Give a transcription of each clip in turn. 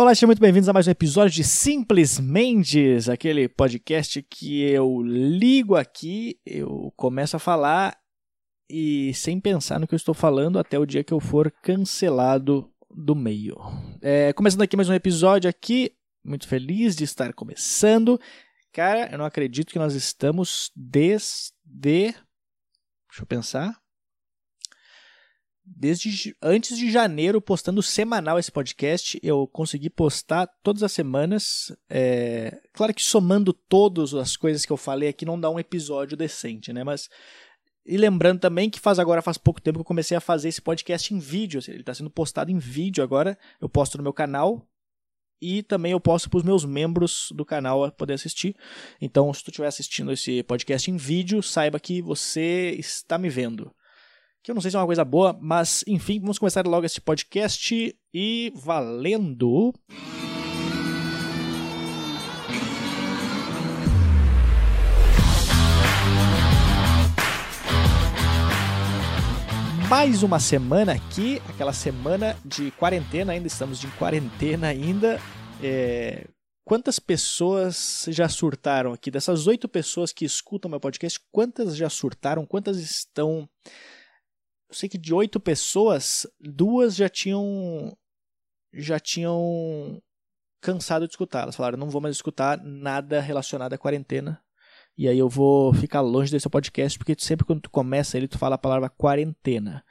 Olá, sejam muito bem-vindos a mais um episódio de Simplesmente, aquele podcast que eu ligo aqui, eu começo a falar e sem pensar no que eu estou falando até o dia que eu for cancelado do meio. É, começando aqui mais um episódio aqui, muito feliz de estar começando. Cara, eu não acredito que nós estamos desde. Deixa eu pensar desde antes de janeiro postando semanal esse podcast. Eu consegui postar todas as semanas. É, claro que somando todas as coisas que eu falei aqui não dá um episódio decente, né? Mas e lembrando também que faz agora faz pouco tempo que eu comecei a fazer esse podcast em vídeo. Ele está sendo postado em vídeo agora. Eu posto no meu canal e também eu posto para os meus membros do canal poder assistir. Então, se tu estiver assistindo esse podcast em vídeo, saiba que você está me vendo que eu não sei se é uma coisa boa, mas enfim, vamos começar logo esse podcast e valendo! Mais uma semana aqui, aquela semana de quarentena ainda, estamos de quarentena ainda. É... Quantas pessoas já surtaram aqui? Dessas oito pessoas que escutam meu podcast, quantas já surtaram? Quantas estão eu sei que de oito pessoas, duas já tinham já tinham cansado de escutar. Elas falaram, não vou mais escutar nada relacionado à quarentena. E aí eu vou ficar longe desse podcast, porque sempre quando tu começa ele, tu fala a palavra quarentena.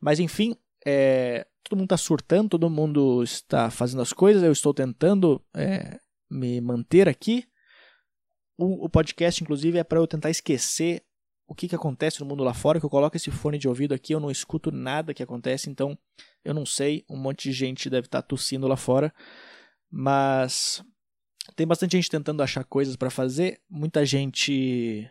Mas enfim, é, todo mundo está surtando, todo mundo está fazendo as coisas, eu estou tentando é, me manter aqui. O, o podcast, inclusive, é para eu tentar esquecer o que, que acontece no mundo lá fora, que eu coloco esse fone de ouvido aqui, eu não escuto nada que acontece, então eu não sei, um monte de gente deve estar tá tossindo lá fora, mas tem bastante gente tentando achar coisas para fazer, muita gente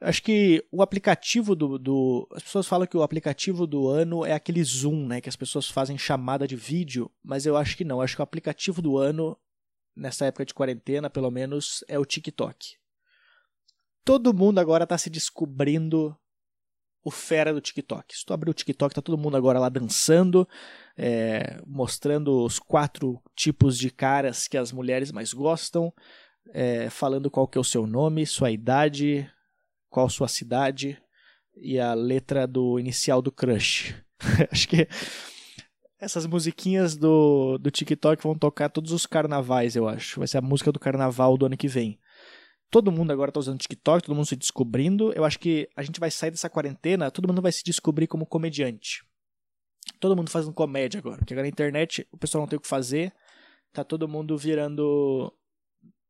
Acho que o aplicativo do, do, As pessoas falam que o aplicativo do ano é aquele Zoom, né? Que as pessoas fazem chamada de vídeo, mas eu acho que não. Eu acho que o aplicativo do ano, nessa época de quarentena, pelo menos, é o TikTok todo mundo agora está se descobrindo o fera do TikTok. Se tu abrir o TikTok, tá todo mundo agora lá dançando, é, mostrando os quatro tipos de caras que as mulheres mais gostam, é, falando qual que é o seu nome, sua idade, qual sua cidade e a letra do inicial do crush. Acho que essas musiquinhas do, do TikTok vão tocar todos os carnavais, eu acho. Vai ser a música do carnaval do ano que vem todo mundo agora está usando TikTok, todo mundo se descobrindo. Eu acho que a gente vai sair dessa quarentena, todo mundo vai se descobrir como comediante. Todo mundo fazendo comédia agora, porque agora na internet o pessoal não tem o que fazer, tá todo mundo virando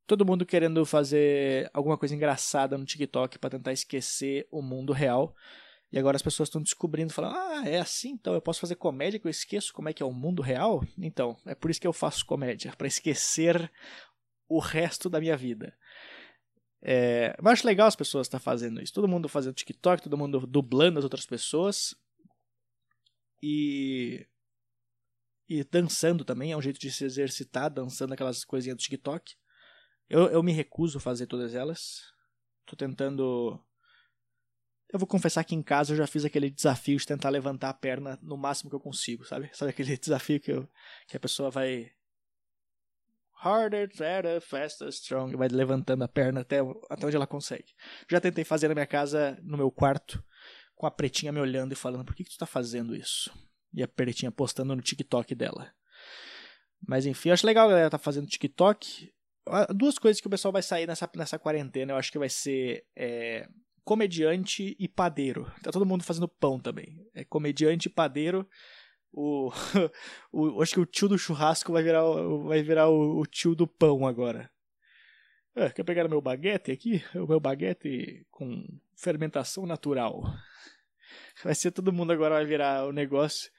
todo mundo querendo fazer alguma coisa engraçada no TikTok para tentar esquecer o mundo real. E agora as pessoas estão descobrindo, falando: "Ah, é assim, então eu posso fazer comédia que eu esqueço como é que é o mundo real?". Então, é por isso que eu faço comédia, para esquecer o resto da minha vida. É, eu acho legal as pessoas estar tá fazendo isso. Todo mundo fazendo TikTok, todo mundo dublando as outras pessoas. E. E dançando também, é um jeito de se exercitar, dançando aquelas coisinhas do TikTok. Eu, eu me recuso a fazer todas elas. Tô tentando. Eu vou confessar que em casa eu já fiz aquele desafio de tentar levantar a perna no máximo que eu consigo, sabe? Sabe aquele desafio que, eu, que a pessoa vai harder, better, faster, strong, vai levantando a perna até, até onde ela consegue. Já tentei fazer na minha casa, no meu quarto, com a pretinha me olhando e falando: por que, que tu tá fazendo isso? E a pretinha postando no TikTok dela. Mas enfim, eu acho legal a galera tá fazendo TikTok. Duas coisas que o pessoal vai sair nessa, nessa quarentena, eu acho que vai ser é, comediante e padeiro. Tá todo mundo fazendo pão também. É comediante e padeiro o, o, acho que o tio do churrasco vai virar, vai virar o, o tio do pão agora. É, quer pegar o meu baguete aqui? O meu baguete com fermentação natural. Vai ser todo mundo agora vai virar o negócio.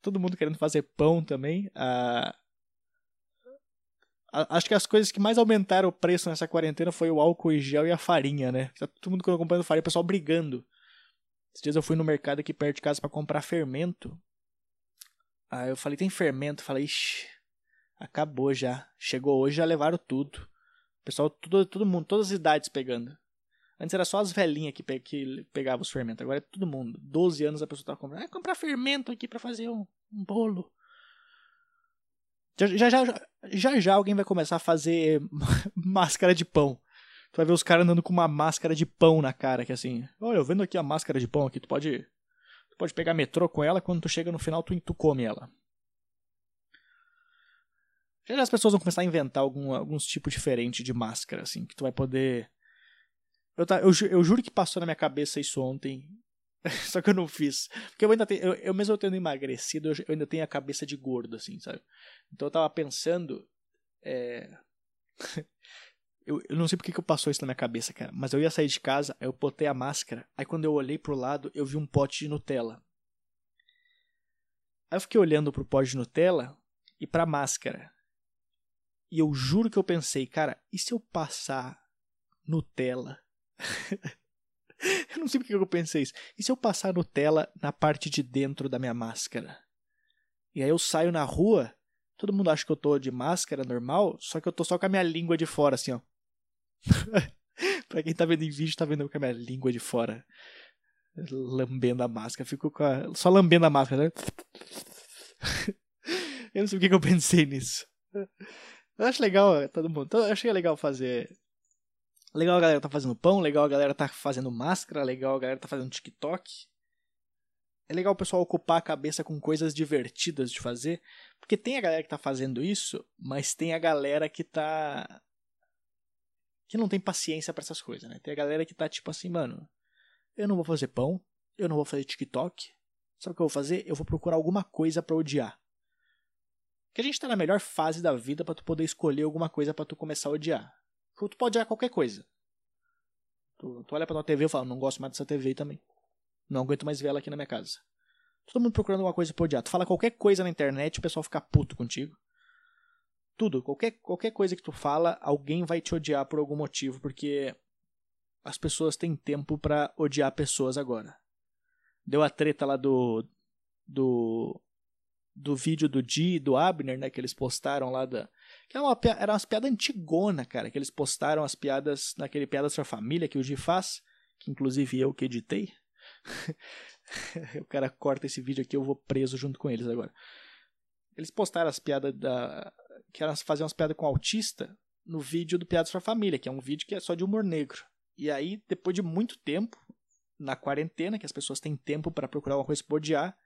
Todo mundo querendo fazer pão também. Ah, acho que as coisas que mais aumentaram o preço nessa quarentena foi o álcool em gel e a farinha, né? Tá todo mundo comprando farinha, o pessoal brigando. Esses dias eu fui no mercado aqui perto de casa para comprar fermento. Aí eu falei, tem fermento? Falei, ixi, acabou já. Chegou hoje, já levaram tudo. O pessoal, tudo, todo mundo, todas as idades pegando. Antes era só as velhinhas que, pe que pegavam os fermentos. Agora é todo mundo. 12 anos a pessoa tá comprando. Ah, comprar fermento aqui para fazer um, um, bolo. Já já, já, já, já alguém vai começar a fazer máscara de pão. Tu vai ver os caras andando com uma máscara de pão na cara, que assim, olha, eu vendo aqui a máscara de pão aqui, tu pode, pode pegar metrô com ela, quando tu chega no final tu, tu come ela. Já as pessoas vão começar a inventar algum, alguns tipos diferentes de máscara, assim, que tu vai poder... Eu, tá, eu, eu juro que passou na minha cabeça isso ontem, só que eu não fiz. Porque eu ainda tenho, eu, eu mesmo tendo emagrecido, eu, eu, ainda tenho a cabeça de gordo, assim, sabe? Então eu tava pensando. É... eu, eu não sei porque que eu passou isso na minha cabeça, cara. Mas eu ia sair de casa, aí eu botei a máscara. Aí quando eu olhei pro lado, eu vi um pote de Nutella. Aí eu fiquei olhando pro pote de Nutella e pra máscara. E eu juro que eu pensei, cara, e se eu passar Nutella? eu não sei porque eu pensei isso. E se eu passar Nutella na parte de dentro da minha máscara? E aí eu saio na rua, todo mundo acha que eu tô de máscara normal, só que eu tô só com a minha língua de fora, assim, ó. pra quem tá vendo em vídeo, tá vendo com a minha língua de fora. Lambendo a máscara. Fico com a... só lambendo a máscara, né? eu não sei porque que eu pensei nisso. Eu acho legal, todo mundo. Eu achei legal fazer Legal a galera tá fazendo pão, legal a galera tá fazendo máscara, legal a galera tá fazendo TikTok. É legal o pessoal ocupar a cabeça com coisas divertidas de fazer, porque tem a galera que tá fazendo isso, mas tem a galera que tá que não tem paciência para essas coisas, né? Tem a galera que tá tipo assim, mano, eu não vou fazer pão, eu não vou fazer TikTok. Sabe o que eu vou fazer? Eu vou procurar alguma coisa para odiar. Que a gente tá na melhor fase da vida para tu poder escolher alguma coisa para tu começar a odiar. Tu pode odiar qualquer coisa. Tu, tu olha pra tua TV e fala, não gosto mais dessa TV também. Não aguento mais ver ela aqui na minha casa. Todo mundo procurando alguma coisa pra odiar. Tu fala qualquer coisa na internet, o pessoal fica puto contigo. Tudo, qualquer, qualquer coisa que tu fala, alguém vai te odiar por algum motivo, porque as pessoas têm tempo para odiar pessoas agora. Deu a treta lá do do do vídeo do Di e do Abner, né, que eles postaram lá da que era, uma, era umas piadas antigona, cara, que eles postaram as piadas naquele Piadas pra Família que o Gi faz, que inclusive eu que editei. o cara corta esse vídeo aqui, eu vou preso junto com eles agora. Eles postaram as piadas da. Que elas faziam umas piadas com autista no vídeo do Piadas pra Família, que é um vídeo que é só de humor negro. E aí, depois de muito tempo, na quarentena, que as pessoas têm tempo para procurar uma coisa pra odiar,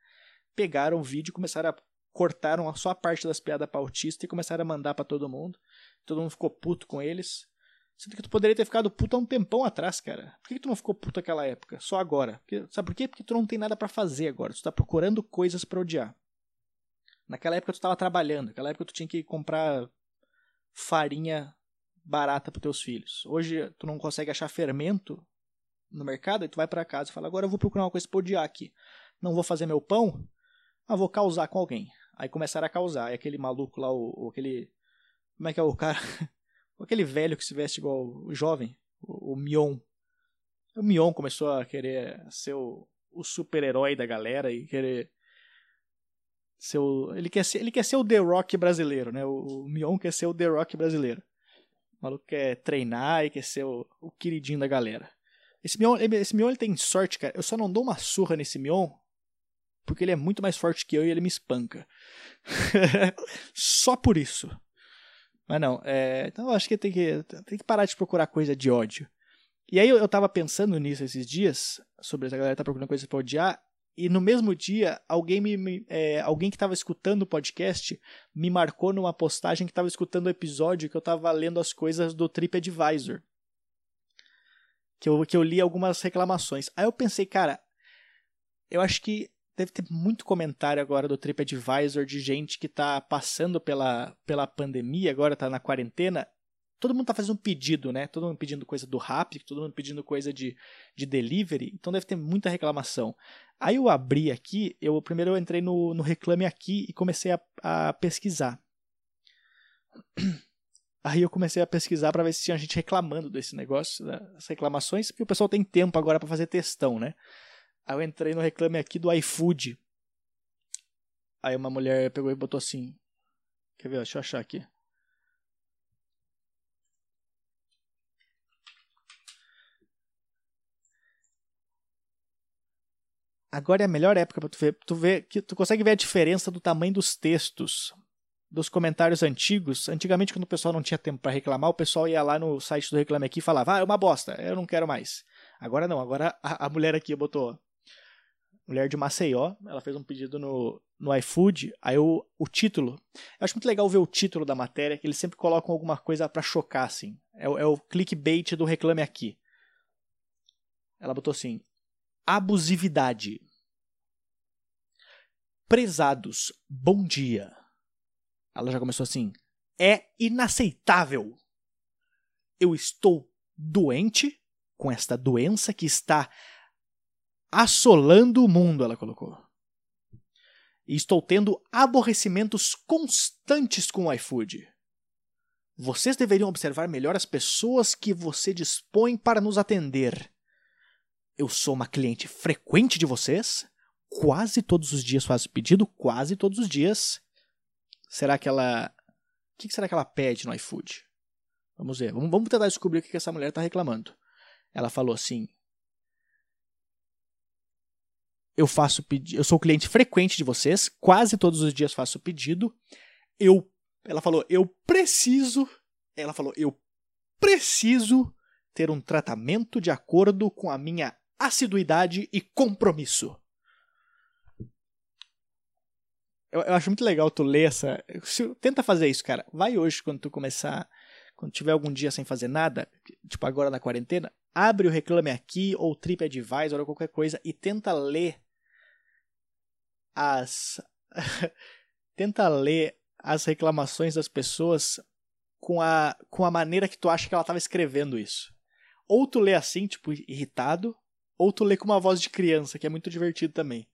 pegaram o vídeo e começaram a cortaram só a parte das piadas pra autista e começaram a mandar para todo mundo. Todo mundo ficou puto com eles. Sendo que tu poderia ter ficado puto há um tempão atrás, cara. Por que, tu não ficou puto naquela época? Só agora. Porque, sabe por quê? Porque tu não tem nada para fazer agora. Tu tá procurando coisas para odiar. Naquela época tu tava trabalhando. Naquela época tu tinha que comprar farinha barata para teus filhos. Hoje tu não consegue achar fermento no mercado e tu vai para casa e fala: "Agora eu vou procurar uma coisa para odiar aqui. Não vou fazer meu pão, mas vou causar com alguém". Aí começaram a causar. E aquele maluco lá, o aquele. Como é que é o cara? aquele velho que se veste igual o jovem, o, o Mion. O Mion começou a querer ser o, o super-herói da galera e querer ser o, ele quer ser, ele quer ser o The Rock brasileiro, né? O, o Mion quer ser o The Rock brasileiro. O maluco quer treinar e quer ser o, o queridinho da galera. Esse Mion, esse Mion ele tem sorte, cara. Eu só não dou uma surra nesse Mion porque ele é muito mais forte que eu e ele me espanca. Só por isso. Mas não, é, então eu acho que tem, que tem que parar de procurar coisa de ódio. E aí eu, eu tava pensando nisso esses dias, sobre essa galera tá procurando coisa pra odiar, e no mesmo dia, alguém me, é, alguém que estava escutando o podcast me marcou numa postagem que estava escutando o episódio que eu estava lendo as coisas do TripAdvisor. Que eu, que eu li algumas reclamações. Aí eu pensei, cara, eu acho que deve ter muito comentário agora do TripAdvisor de gente que tá passando pela, pela pandemia, agora tá na quarentena. Todo mundo tá fazendo pedido, né? Todo mundo pedindo coisa do Rappi, todo mundo pedindo coisa de, de delivery, então deve ter muita reclamação. Aí eu abri aqui, eu primeiro eu entrei no, no Reclame Aqui e comecei a, a pesquisar. Aí eu comecei a pesquisar para ver se tinha gente reclamando desse negócio, das reclamações, porque o pessoal tem tempo agora para fazer testão, né? Aí eu entrei no reclame aqui do iFood. Aí uma mulher pegou e botou assim. Quer ver? Deixa eu achar aqui. Agora é a melhor época para tu ver, tu ver que tu consegue ver a diferença do tamanho dos textos. dos comentários antigos. Antigamente, quando o pessoal não tinha tempo para reclamar, o pessoal ia lá no site do Reclame Aqui e falava: Ah, é uma bosta, eu não quero mais. Agora não, agora a, a mulher aqui botou. Mulher de Maceió, ela fez um pedido no, no iFood, aí o, o título. Eu acho muito legal ver o título da matéria, que eles sempre colocam alguma coisa para chocar, assim. É, é o clickbait do Reclame Aqui. Ela botou assim: abusividade. Prezados, bom dia. Ela já começou assim: é inaceitável. Eu estou doente com esta doença que está assolando o mundo, ela colocou. E estou tendo aborrecimentos constantes com o iFood. Vocês deveriam observar melhor as pessoas que você dispõe para nos atender. Eu sou uma cliente frequente de vocês. Quase todos os dias faço pedido, quase todos os dias. Será que ela. O que será que ela pede no iFood? Vamos ver. Vamos, vamos tentar descobrir o que essa mulher está reclamando. Ela falou assim: Eu faço pedido. Eu sou cliente frequente de vocês. Quase todos os dias faço pedido. Eu. Ela falou: Eu preciso. Ela falou: Eu preciso ter um tratamento de acordo com a minha assiduidade e compromisso. Eu, eu, acho muito legal tu ler essa. Se, tenta fazer isso, cara. Vai hoje, quando tu começar. Quando tiver algum dia sem fazer nada, tipo agora na quarentena, abre o Reclame Aqui ou TripAdvisor ou qualquer coisa e tenta ler as. tenta ler as reclamações das pessoas com a, com a maneira que tu acha que ela estava escrevendo isso. Ou tu lê assim, tipo, irritado, ou tu lê com uma voz de criança, que é muito divertido também.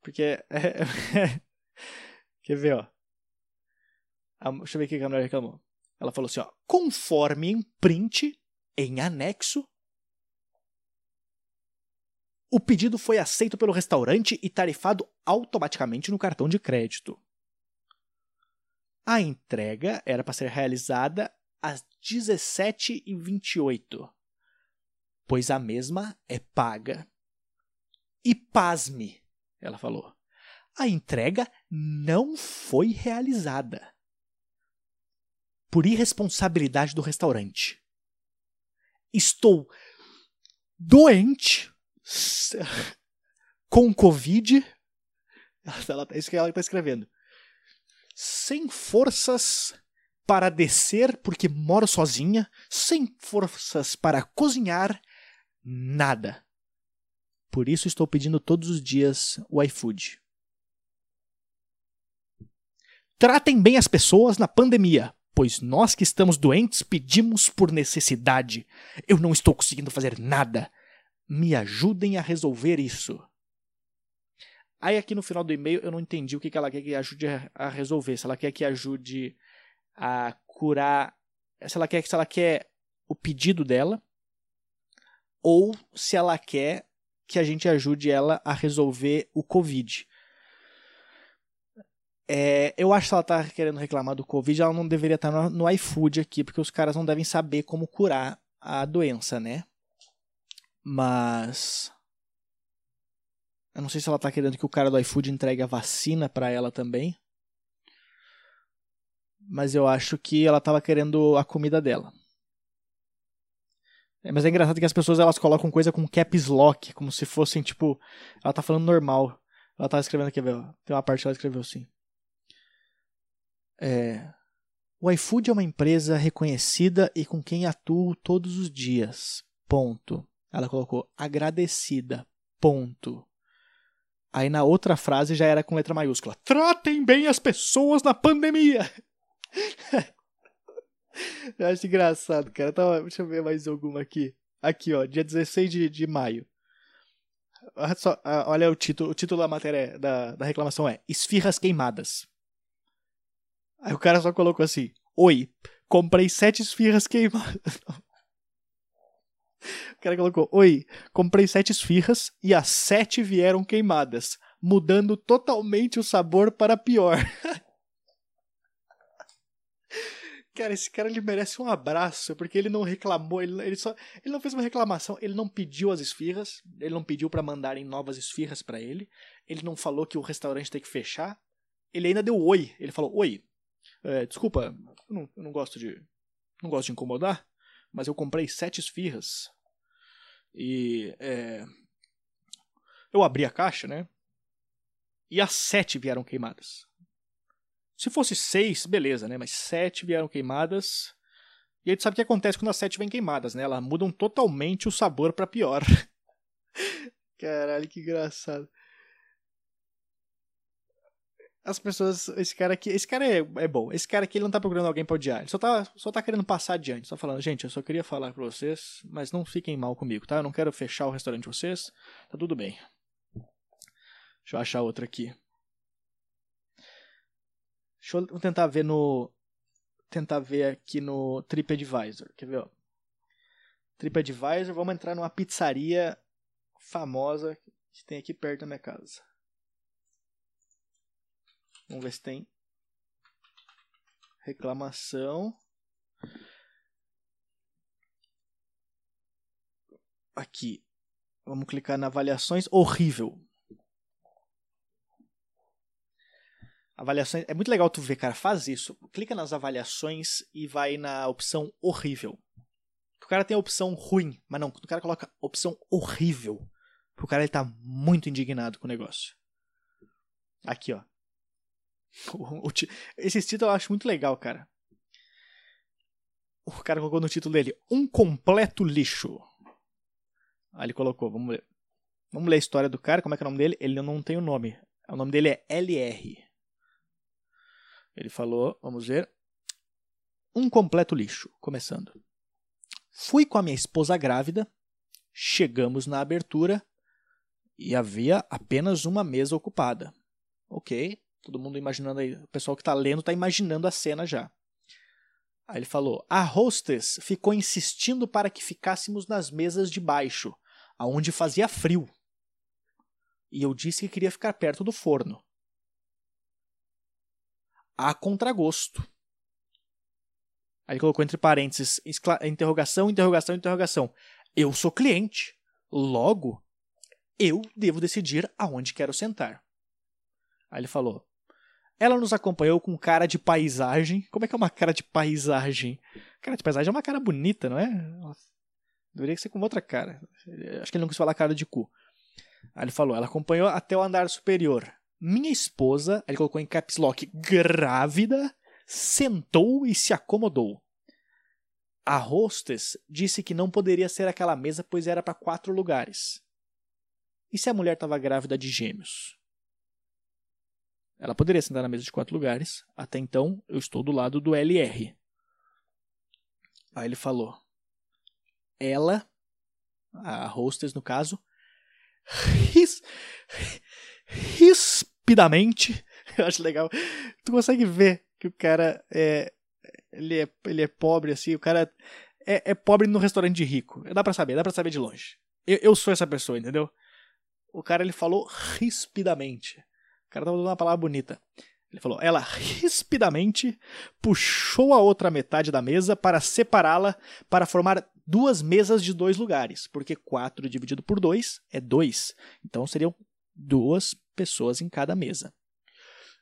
Porque. É, é, quer ver, ó. Deixa eu ver o que a mulher reclamou. Ela falou assim, ó. Conforme em print, em anexo, o pedido foi aceito pelo restaurante e tarifado automaticamente no cartão de crédito. A entrega era para ser realizada às 17h28, pois a mesma é paga. E pasme, ela falou. A entrega não foi realizada. Por irresponsabilidade do restaurante. Estou doente com Covid. Ela, é isso que ela está escrevendo. Sem forças para descer, porque moro sozinha. Sem forças para cozinhar. Nada. Por isso estou pedindo todos os dias o iFood. Tratem bem as pessoas na pandemia, pois nós que estamos doentes pedimos por necessidade. Eu não estou conseguindo fazer nada. Me ajudem a resolver isso. Aí aqui no final do e-mail eu não entendi o que ela quer que ajude a resolver. Se ela quer que ajude a curar, se ela quer se ela quer o pedido dela ou se ela quer que a gente ajude ela a resolver o Covid. É, eu acho que ela tá querendo reclamar do Covid, ela não deveria estar no, no iFood aqui, porque os caras não devem saber como curar a doença, né? Mas. Eu não sei se ela tá querendo que o cara do iFood entregue a vacina para ela também. Mas eu acho que ela tava querendo a comida dela. É, mas é engraçado que as pessoas elas colocam coisa com caps lock, como se fossem, tipo, ela tá falando normal. Ela tá escrevendo aqui, tem uma parte que ela escreveu assim. É, o iFood é uma empresa reconhecida e com quem atuo todos os dias. Ponto. Ela colocou agradecida. Ponto. Aí na outra frase já era com letra maiúscula. Tratem bem as pessoas na pandemia. Eu acho engraçado, cara. Tava, deixa eu ver mais alguma aqui. Aqui, ó, dia 16 de, de maio. Olha, só, olha o título. O título da matéria da, da reclamação é Esfirras queimadas. Aí o cara só colocou assim: Oi, comprei sete esfirras queimadas. O cara colocou: Oi, comprei sete esfirras e as sete vieram queimadas, mudando totalmente o sabor para pior. Cara, esse cara ele merece um abraço, porque ele não reclamou, ele, ele só ele não fez uma reclamação, ele não pediu as esfirras, ele não pediu para mandarem novas esfirras para ele, ele não falou que o restaurante tem que fechar, ele ainda deu oi. Ele falou: Oi, é, desculpa, eu não, eu não gosto de. Não gosto de incomodar, mas eu comprei sete esfirras. E. É, eu abri a caixa, né? E as sete vieram queimadas. Se fosse seis, beleza, né? Mas sete vieram queimadas. E a gente sabe o que acontece quando as sete vêm queimadas, né? Elas mudam totalmente o sabor para pior. Caralho, que engraçado. As pessoas. Esse cara aqui. Esse cara é, é bom. Esse cara aqui ele não tá procurando alguém pra odiar. Ele só tá, só tá querendo passar adiante. Só falando, gente, eu só queria falar pra vocês, mas não fiquem mal comigo, tá? Eu não quero fechar o restaurante de vocês. Tá tudo bem. Deixa eu achar outra aqui. Deixa eu tentar ver no. Tentar ver aqui no TripAdvisor. Quer ver? Ó? TripAdvisor, vamos entrar numa pizzaria famosa que tem aqui perto da minha casa. Vamos ver se tem reclamação. Aqui. Vamos clicar na avaliações. Horrível. Avaliações. É muito legal tu ver, cara. Faz isso. Clica nas avaliações e vai na opção horrível. O cara tem a opção ruim, mas não. O cara coloca opção horrível. O cara ele tá muito indignado com o negócio. Aqui, ó. Esse título eu acho muito legal, cara. O cara colocou no título dele: Um completo lixo. Aí ele colocou, vamos ler. Vamos ler a história do cara, como é que é o nome dele? Ele não tem o nome. O nome dele é LR. Ele falou, vamos ver. Um completo lixo, começando. Fui com a minha esposa grávida, chegamos na abertura e havia apenas uma mesa ocupada. Ok, todo mundo imaginando aí, o pessoal que está lendo está imaginando a cena já. Aí ele falou: a hostess ficou insistindo para que ficássemos nas mesas de baixo, aonde fazia frio. E eu disse que queria ficar perto do forno a contragosto. Aí colocou entre parênteses, interrogação, interrogação, interrogação. Eu sou cliente. Logo, eu devo decidir aonde quero sentar. Aí ele falou: Ela nos acompanhou com cara de paisagem. Como é que é uma cara de paisagem? Cara de paisagem é uma cara bonita, não é? Deveria ser com outra cara. Acho que ele não quis falar cara de cu. Aí ele falou: Ela acompanhou até o andar superior. Minha esposa, ele colocou em caps lock, grávida, sentou e se acomodou. A hostess disse que não poderia ser aquela mesa, pois era para quatro lugares. E se a mulher estava grávida de gêmeos? Ela poderia sentar na mesa de quatro lugares. Até então, eu estou do lado do LR. Aí ele falou: Ela, a hostess no caso, ris, ris, rapidamente. Eu acho legal. Tu consegue ver que o cara é. Ele é, ele é pobre, assim. O cara é, é pobre no restaurante de rico. Dá pra saber, dá pra saber de longe. Eu, eu sou essa pessoa, entendeu? O cara ele falou rispidamente. O cara tava dando uma palavra bonita. Ele falou: ela rispidamente puxou a outra metade da mesa para separá-la para formar duas mesas de dois lugares, porque 4 dividido por 2 é 2. Então seriam duas pessoas em cada mesa.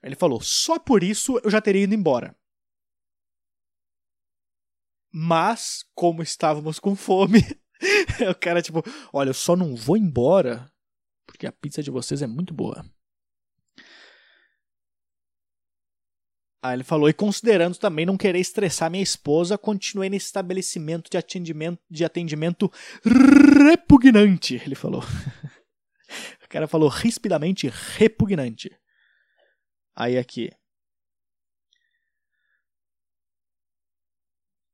Ele falou: só por isso eu já teria ido embora. Mas, como estávamos com fome, o cara, tipo, olha, eu só não vou embora porque a pizza de vocês é muito boa. Aí ele falou, e considerando também não querer estressar minha esposa, continuei nesse estabelecimento de atendimento, de atendimento repugnante, ele falou. O cara falou rispidamente repugnante. Aí aqui.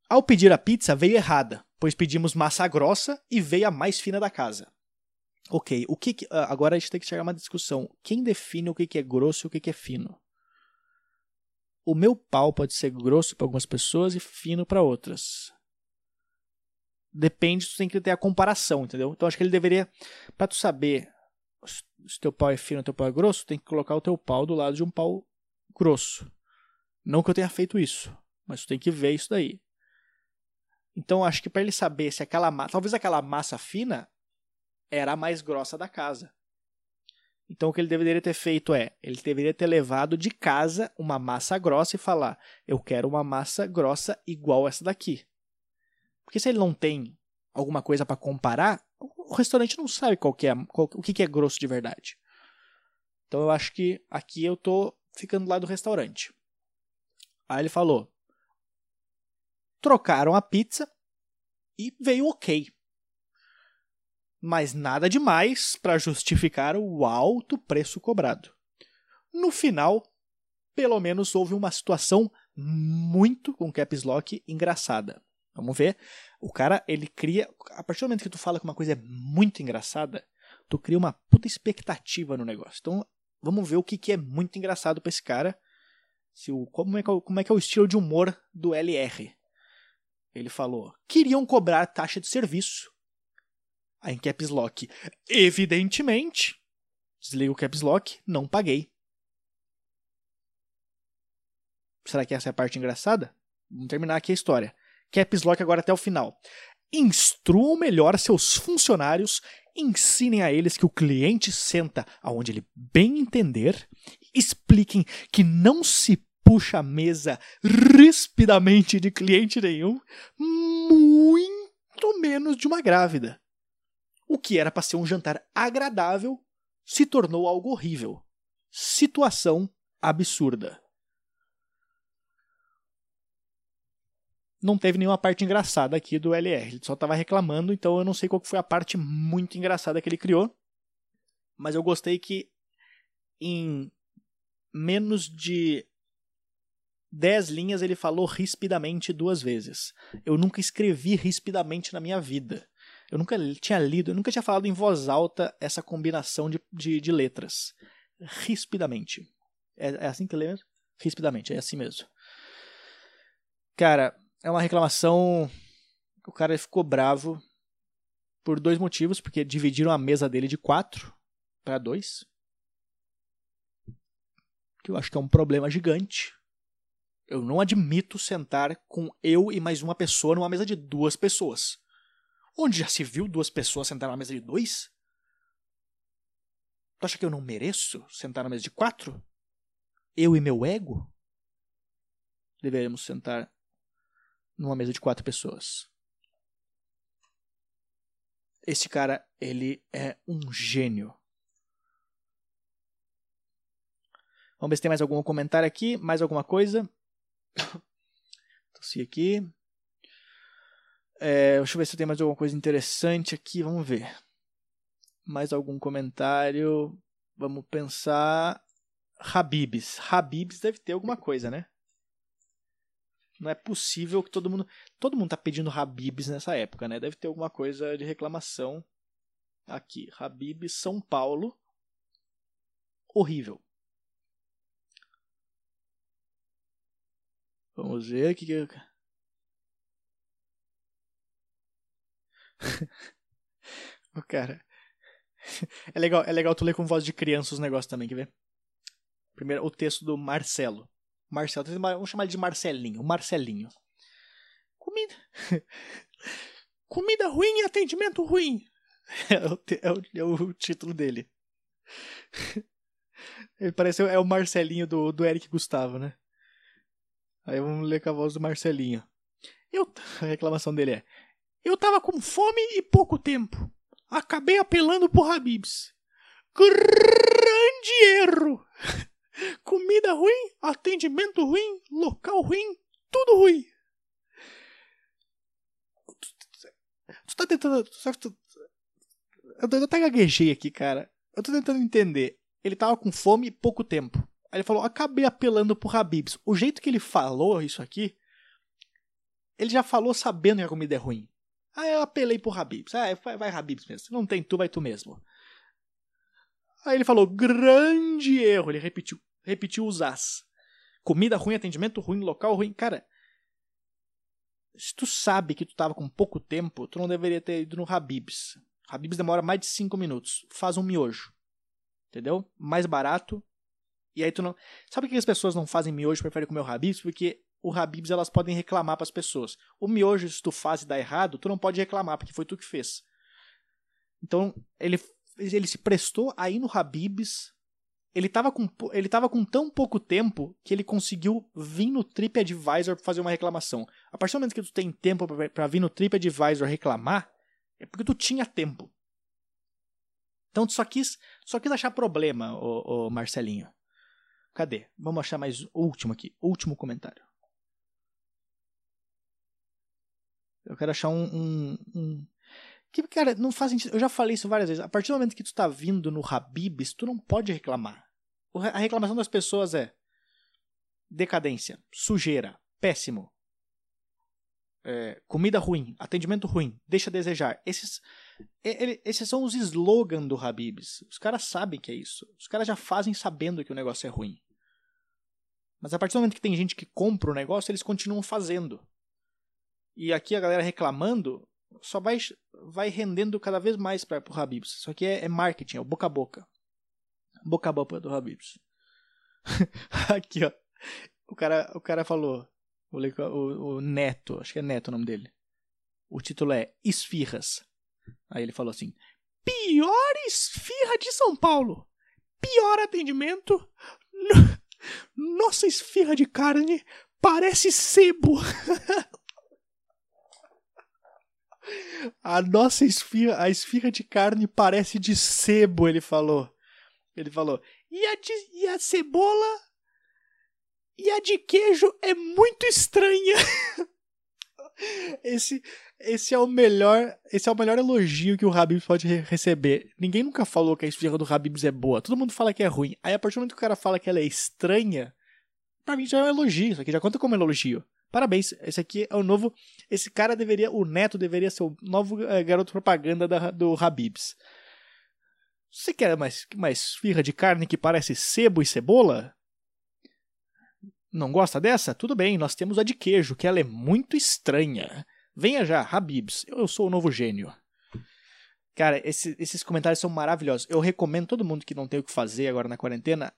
Ao pedir a pizza, veio errada, pois pedimos massa grossa e veio a mais fina da casa. Ok, o que, que ah, agora a gente tem que chegar a uma discussão. Quem define o que, que é grosso e o que, que é fino? O meu pau pode ser grosso para algumas pessoas e fino para outras. Depende, tu tem que ter a comparação, entendeu? Então acho que ele deveria, para tu saber se teu pau é fino teu pau é grosso, tem que colocar o teu pau do lado de um pau grosso. Não que eu tenha feito isso, mas tu tem que ver isso daí. Então acho que para ele saber se aquela massa, talvez aquela massa fina era a mais grossa da casa. Então o que ele deveria ter feito é, ele deveria ter levado de casa uma massa grossa e falar: "Eu quero uma massa grossa igual essa daqui". Porque se ele não tem alguma coisa para comparar, o restaurante não sabe qual que é, qual, o que, que é grosso de verdade. Então eu acho que aqui eu tô ficando lá do restaurante. Aí ele falou: trocaram a pizza e veio ok. Mas nada demais para justificar o alto preço cobrado. No final, pelo menos houve uma situação muito com caps lock engraçada. Vamos ver. O cara, ele cria. A partir do momento que tu fala que uma coisa é muito engraçada, tu cria uma puta expectativa no negócio. Então, vamos ver o que, que é muito engraçado pra esse cara. Se o, como, é que, é como é que é o estilo de humor do LR. Ele falou: queriam cobrar taxa de serviço. Aí em Caps Lock, evidentemente, desliga o Caps Lock, não paguei. Será que essa é a parte engraçada? Vamos terminar aqui a história. Caps Lock agora até o final. Instruam melhor seus funcionários, ensinem a eles que o cliente senta aonde ele bem entender, expliquem que não se puxa a mesa rispidamente de cliente nenhum, muito menos de uma grávida. O que era para ser um jantar agradável se tornou algo horrível. Situação absurda. Não teve nenhuma parte engraçada aqui do LR. Ele só estava reclamando, então eu não sei qual foi a parte muito engraçada que ele criou. Mas eu gostei que em menos de 10 linhas ele falou rispidamente duas vezes. Eu nunca escrevi rispidamente na minha vida. Eu nunca tinha lido, eu nunca tinha falado em voz alta essa combinação de, de, de letras. Rispidamente. É, é assim que lê mesmo? Rispidamente, é assim mesmo. Cara, é uma reclamação. O cara ficou bravo por dois motivos, porque dividiram a mesa dele de quatro para dois. Que eu acho que é um problema gigante. Eu não admito sentar com eu e mais uma pessoa numa mesa de duas pessoas. Onde já se viu duas pessoas sentar numa mesa de dois? Tu acha que eu não mereço sentar na mesa de quatro? Eu e meu ego? Deveríamos sentar numa mesa de quatro pessoas. Esse cara, ele é um gênio. Vamos ver se tem mais algum comentário aqui, mais alguma coisa. Tossi aqui. É, deixa eu ver se tem mais alguma coisa interessante aqui. Vamos ver. Mais algum comentário. Vamos pensar. Habibs. Habibs deve ter alguma coisa, né? Não é possível que todo mundo. Todo mundo tá pedindo Habibs nessa época, né? Deve ter alguma coisa de reclamação aqui. Habibs São Paulo. Horrível. Vamos ver o que. o cara. É legal, é legal tu ler com voz de criança os negócios também, quer ver? Primeiro, o texto do Marcelo. Marcelo, vamos chamar ele de Marcelinho. Marcelinho. Comida. Comida ruim e atendimento ruim. É o, é o, é o título dele. Ele parece é o Marcelinho do, do Eric Gustavo, né? Aí vamos ler com a voz do Marcelinho. Eu, a reclamação dele é: Eu tava com fome e pouco tempo. Acabei apelando pro Habibs. Grande erro! Comida ruim, atendimento ruim, local ruim, tudo ruim. Tu tá tentando. Eu até gaguejei aqui, cara. Eu tô tentando entender. Ele tava com fome e pouco tempo. Aí ele falou: acabei apelando pro Habibs. O jeito que ele falou isso aqui, ele já falou sabendo que a comida é ruim. Ah, eu apelei pro Habibs. Ah, vai, vai Habibs mesmo. Se não tem tu, vai tu mesmo. Aí ele falou, grande erro. Ele repetiu, repetiu os as. Comida ruim, atendimento ruim, local ruim. Cara, se tu sabe que tu tava com pouco tempo, tu não deveria ter ido no Habibs. Habibs demora mais de 5 minutos. Faz um miojo. Entendeu? Mais barato. E aí tu não. Sabe por que as pessoas não fazem miojo e preferem comer o Habibs? Porque o Habibs elas podem reclamar para as pessoas. O miojo, se tu faz e dá errado, tu não pode reclamar, porque foi tu que fez. Então, ele ele se prestou a ir no Habibs. Ele tava, com, ele tava com tão pouco tempo que ele conseguiu vir no TripAdvisor fazer uma reclamação. A partir do momento que tu tem tempo para vir no TripAdvisor reclamar, é porque tu tinha tempo. Então tu só quis, só quis achar problema, o, Marcelinho. Cadê? Vamos achar mais último aqui. Último comentário. Eu quero achar um, um, um... Que, cara, não faz sentido. Eu já falei isso várias vezes. A partir do momento que tu tá vindo no Habibs, tu não pode reclamar. A reclamação das pessoas é decadência, sujeira, péssimo, é, comida ruim, atendimento ruim, deixa a desejar. Esses, esses são os slogans do Habibs. Os caras sabem que é isso. Os caras já fazem sabendo que o negócio é ruim. Mas a partir do momento que tem gente que compra o negócio, eles continuam fazendo. E aqui a galera reclamando só vai, vai rendendo cada vez mais para o Habibs. Isso aqui é, é, marketing, é o boca a boca. Boca a boca do Habibs. aqui, ó. O cara, o cara falou, o, o, o Neto, acho que é Neto o nome dele. O título é Esfirras. Aí ele falou assim: Pior esfirra de São Paulo. Pior atendimento. Nossa esfirra de carne parece sebo. A nossa esfirra, a esfirra de carne parece de sebo, ele falou. Ele falou. E a, de, e a cebola e a de queijo é muito estranha. esse, esse é o melhor, esse é o melhor elogio que o Habibs pode re receber. Ninguém nunca falou que a esfirra do Habibs é boa. Todo mundo fala que é ruim. Aí a partir do momento que o cara fala que ela é estranha, pra mim já é um elogio. Isso aqui já conta como elogio. Parabéns, esse aqui é o novo. Esse cara deveria, o Neto deveria ser o novo é, garoto propaganda da, do Habibs. Você quer mais, mais firra de carne que parece sebo e cebola? Não gosta dessa? Tudo bem, nós temos a de queijo, que ela é muito estranha. Venha já, Habibs, eu sou o novo gênio. Cara, esse, esses comentários são maravilhosos. Eu recomendo todo mundo que não tem o que fazer agora na quarentena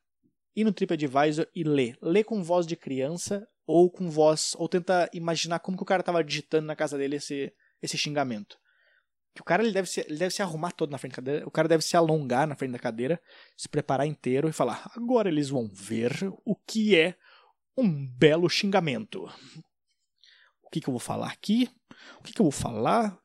ir no TripAdvisor e ler. Lê com voz de criança ou com voz, ou tenta imaginar como que o cara tava digitando na casa dele esse, esse xingamento. Que o cara ele deve, se, ele deve se arrumar todo na frente da cadeira, o cara deve se alongar na frente da cadeira, se preparar inteiro e falar: agora eles vão ver o que é um belo xingamento. O que, que eu vou falar aqui? O que, que eu vou falar?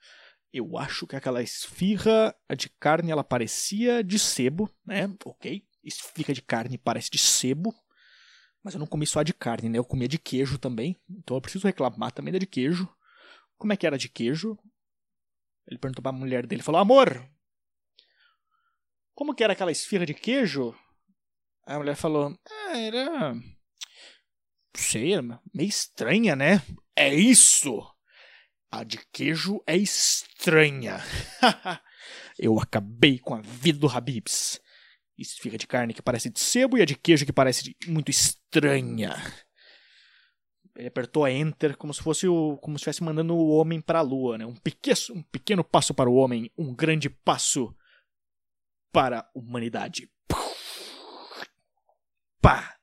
Eu acho que aquela esfirra de carne ela parecia de sebo, né? Ok. Esfirra de carne parece de sebo. Mas eu não comi só de carne, né? Eu comia de queijo também. Então eu preciso reclamar também da de queijo. Como é que era de queijo? Ele perguntou pra mulher dele, falou, amor, como que era aquela esfirra de queijo? Aí a mulher falou, ah, era... Sei, era meio estranha, né? É isso! A de queijo é estranha. eu acabei com a vida do Habibs esfirra de carne que parece de sebo e a de queijo que parece muito estranha. Ele apertou a Enter como se fosse o, como se estivesse mandando o homem para a lua, né? Um pequeno, um pequeno passo para o homem, um grande passo para a humanidade. Pá!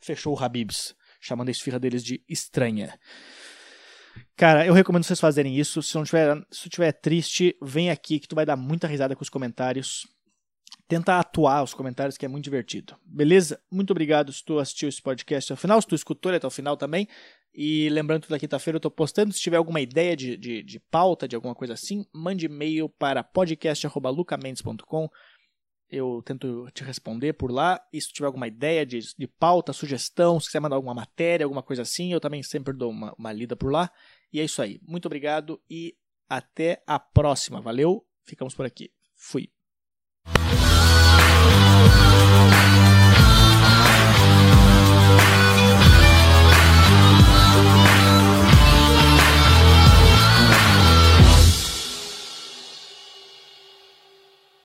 Fechou o Habibs, chamando a esfirra deles de estranha. Cara, eu recomendo vocês fazerem isso. Se não tiver, se tiver triste, vem aqui que tu vai dar muita risada com os comentários tenta atuar os comentários, que é muito divertido. Beleza? Muito obrigado se tu assistiu esse podcast até o final, se tu escutou ele até o final também. E lembrando que da quinta-feira eu estou postando. Se tiver alguma ideia de, de, de, pauta, de alguma coisa assim, mande e-mail para podcast.lucamendes.com. Eu tento te responder por lá. E se tiver alguma ideia de, de pauta, sugestão, se quiser mandar alguma matéria, alguma coisa assim, eu também sempre dou uma, uma lida por lá. E é isso aí. Muito obrigado e até a próxima. Valeu, ficamos por aqui. Fui.